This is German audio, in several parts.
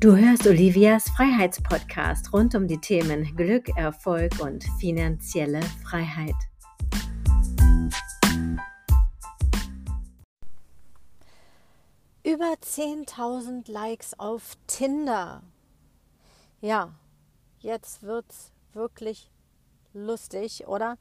Du hörst Olivias Freiheitspodcast rund um die Themen Glück, Erfolg und finanzielle Freiheit. Über 10.000 Likes auf Tinder. Ja, jetzt wird's wirklich lustig, oder?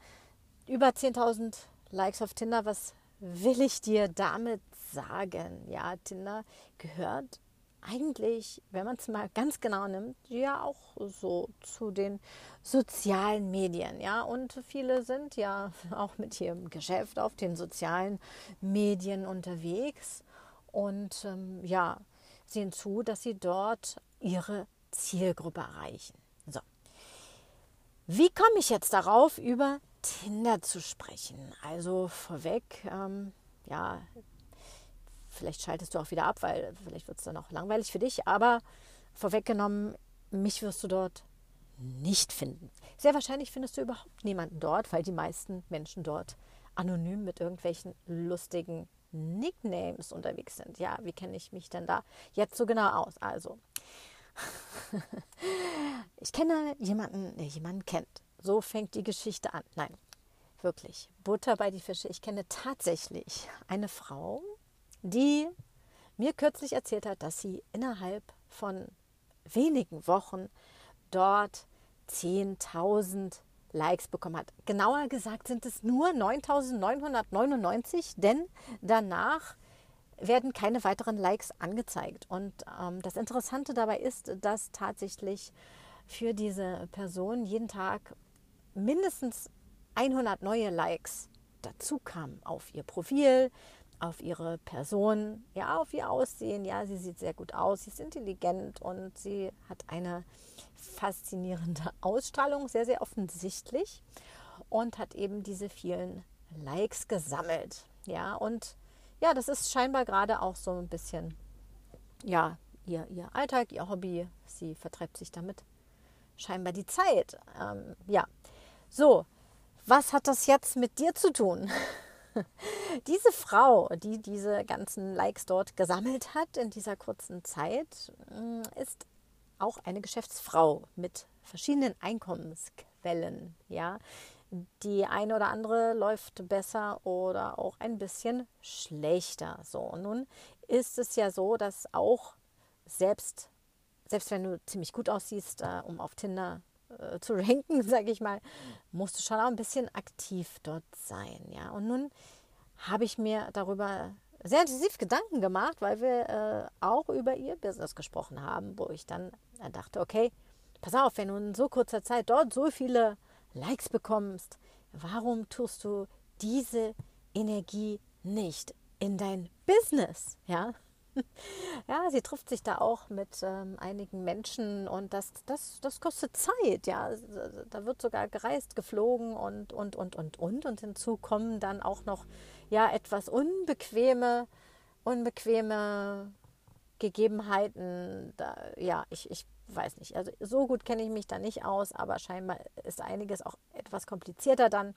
Über 10.000 Likes auf Tinder, was will ich dir damit sagen? Ja, Tinder gehört eigentlich, wenn man es mal ganz genau nimmt, ja auch so zu den sozialen Medien, ja. Und viele sind ja auch mit ihrem Geschäft auf den sozialen Medien unterwegs und ähm, ja, sehen zu, dass sie dort ihre Zielgruppe erreichen. So. Wie komme ich jetzt darauf, über Tinder zu sprechen? Also vorweg, ähm, ja, vielleicht schaltest du auch wieder ab, weil vielleicht wird es dann auch langweilig für dich. Aber vorweggenommen, mich wirst du dort nicht finden. Sehr wahrscheinlich findest du überhaupt niemanden dort, weil die meisten Menschen dort anonym mit irgendwelchen lustigen Nicknames unterwegs sind. Ja, wie kenne ich mich denn da jetzt so genau aus? Also, ich kenne jemanden, der jemanden kennt. So fängt die Geschichte an. Nein, wirklich. Butter bei die Fische. Ich kenne tatsächlich eine Frau, die mir kürzlich erzählt hat, dass sie innerhalb von wenigen Wochen dort 10.000 Likes bekommen hat. Genauer gesagt sind es nur 9.999, denn danach werden keine weiteren Likes angezeigt. Und ähm, das Interessante dabei ist, dass tatsächlich für diese Person jeden Tag mindestens 100 neue Likes dazu kamen auf ihr Profil, auf ihre Person, ja, auf ihr Aussehen. Ja, sie sieht sehr gut aus, sie ist intelligent und sie hat eine faszinierende Ausstrahlung, sehr, sehr offensichtlich und hat eben diese vielen Likes gesammelt. Ja, und ja, das ist scheinbar gerade auch so ein bisschen, ja, ihr, ihr Alltag, ihr Hobby. Sie vertreibt sich damit scheinbar die Zeit. Ähm, ja, so, was hat das jetzt mit dir zu tun? Diese Frau, die diese ganzen Likes dort gesammelt hat in dieser kurzen Zeit, mm, ist auch eine Geschäftsfrau mit verschiedenen Einkommensquellen. Ja, die eine oder andere läuft besser oder auch ein bisschen schlechter. So, nun ist es ja so, dass auch selbst, selbst wenn du ziemlich gut aussiehst, äh, um auf Tinder äh, zu ranken, sage ich mal, musst du schon auch ein bisschen aktiv dort sein. Ja, und nun habe ich mir darüber sehr intensiv Gedanken gemacht, weil wir äh, auch über ihr Business gesprochen haben, wo ich dann dachte, okay, pass auf, wenn du in so kurzer Zeit dort so viele Likes bekommst, warum tust du diese Energie nicht in dein Business? Ja, ja, sie trifft sich da auch mit ähm, einigen Menschen und das, das, das kostet Zeit, ja. Da wird sogar gereist, geflogen und, und, und, und, und. Und hinzu kommen dann auch noch ja etwas unbequeme, unbequeme Gegebenheiten. Da, ja, ich, ich weiß nicht. Also so gut kenne ich mich da nicht aus, aber scheinbar ist einiges auch etwas komplizierter dann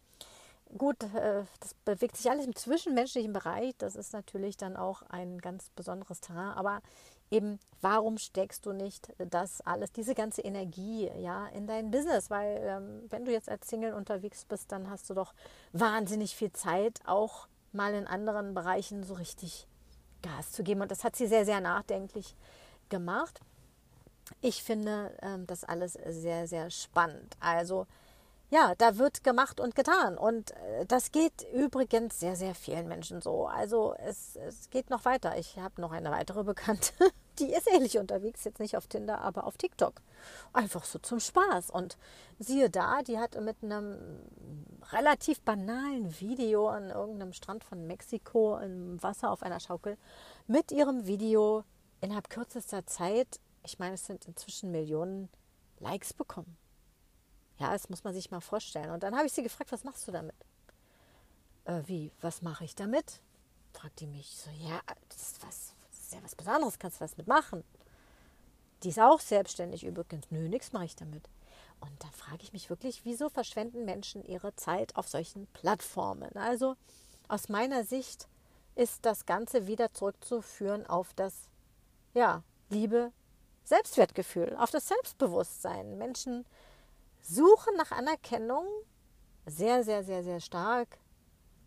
gut, äh, das bewegt sich alles im zwischenmenschlichen Bereich. Das ist natürlich dann auch ein ganz besonderes Terrain. Aber eben, warum steckst du nicht das alles, diese ganze Energie, ja, in dein Business? Weil ähm, wenn du jetzt als Single unterwegs bist, dann hast du doch wahnsinnig viel Zeit, auch mal in anderen Bereichen so richtig Gas zu geben. Und das hat sie sehr, sehr nachdenklich gemacht. Ich finde ähm, das alles sehr, sehr spannend. Also ja, da wird gemacht und getan. Und äh, das geht übrigens sehr, sehr vielen Menschen so. Also es, es geht noch weiter. Ich habe noch eine weitere Bekannte, die ist ähnlich unterwegs, jetzt nicht auf Tinder, aber auf TikTok. Einfach so zum Spaß. Und siehe da, die hat mit einem relativ banalen Video an irgendeinem Strand von Mexiko im Wasser auf einer Schaukel mit ihrem Video innerhalb kürzester Zeit, ich meine, es sind inzwischen Millionen Likes bekommen. Ja, das muss man sich mal vorstellen. Und dann habe ich sie gefragt, was machst du damit? Äh, wie, was mache ich damit? Fragt die mich so, ja, das ist, was, das ist ja was Besonderes, kannst du was mitmachen. Die ist auch selbstständig übrigens. Nö, nichts mache ich damit. Und dann frage ich mich wirklich, wieso verschwenden Menschen ihre Zeit auf solchen Plattformen? Also aus meiner Sicht ist das Ganze wieder zurückzuführen auf das, ja, liebe Selbstwertgefühl, auf das Selbstbewusstsein. Menschen suchen nach Anerkennung sehr, sehr, sehr, sehr stark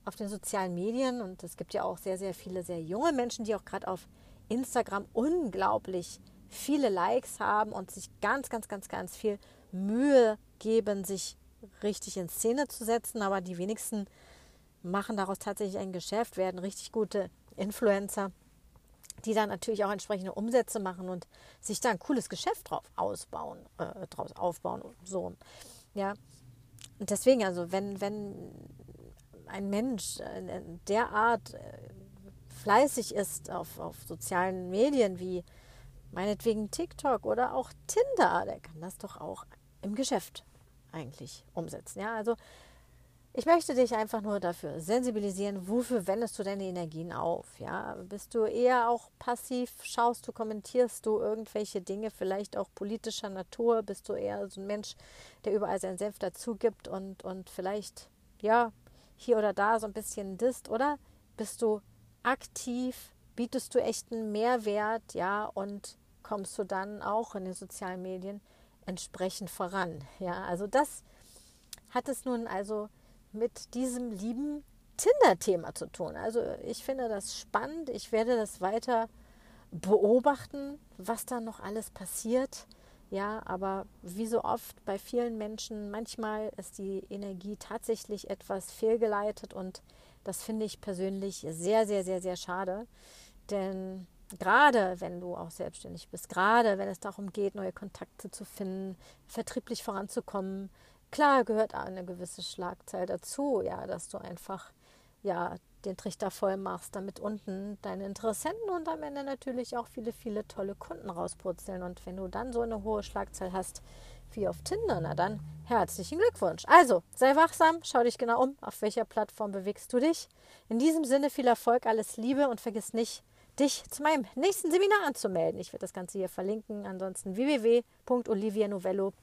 auf den sozialen Medien und es gibt ja auch sehr, sehr viele sehr junge Menschen, die auch gerade auf Instagram unglaublich viele Likes haben und sich ganz, ganz, ganz, ganz viel Mühe geben, sich richtig in Szene zu setzen. Aber die wenigsten machen daraus tatsächlich ein Geschäft, werden richtig gute Influencer, die dann natürlich auch entsprechende Umsätze machen und sich da ein cooles Geschäft drauf ausbauen, äh, draus aufbauen und so. Ja. Und deswegen, also wenn, wenn ein Mensch äh, derart äh, fleißig ist auf, auf sozialen Medien wie meinetwegen TikTok oder auch Tinder, der kann das doch auch im Geschäft eigentlich umsetzen. Ja, also ich möchte dich einfach nur dafür sensibilisieren, wofür wendest du deine Energien auf? Ja, bist du eher auch passiv, schaust du, kommentierst du irgendwelche Dinge, vielleicht auch politischer Natur? Bist du eher so ein Mensch, der überall sein Senf dazu gibt und, und vielleicht, ja, hier oder da so ein bisschen disst? Oder bist du aktiv, bietest du echten Mehrwert, ja, und kommst du dann auch in den sozialen Medien entsprechend voran? Ja, also das hat es nun also mit diesem lieben Tinder-Thema zu tun. Also ich finde das spannend. Ich werde das weiter beobachten, was da noch alles passiert. Ja, aber wie so oft bei vielen Menschen, manchmal ist die Energie tatsächlich etwas fehlgeleitet und das finde ich persönlich sehr, sehr, sehr, sehr schade. Denn gerade wenn du auch selbstständig bist, gerade wenn es darum geht, neue Kontakte zu finden, vertrieblich voranzukommen, Klar gehört eine gewisse Schlagzahl dazu, ja, dass du einfach ja den Trichter voll machst, damit unten deine Interessenten und am Ende natürlich auch viele, viele tolle Kunden rauspurzeln. Und wenn du dann so eine hohe Schlagzahl hast wie auf Tinder, na dann herzlichen Glückwunsch. Also, sei wachsam, schau dich genau um, auf welcher Plattform bewegst du dich. In diesem Sinne viel Erfolg, alles Liebe und vergiss nicht, dich zu meinem nächsten Seminar anzumelden. Ich werde das Ganze hier verlinken. Ansonsten www.olivianovello.com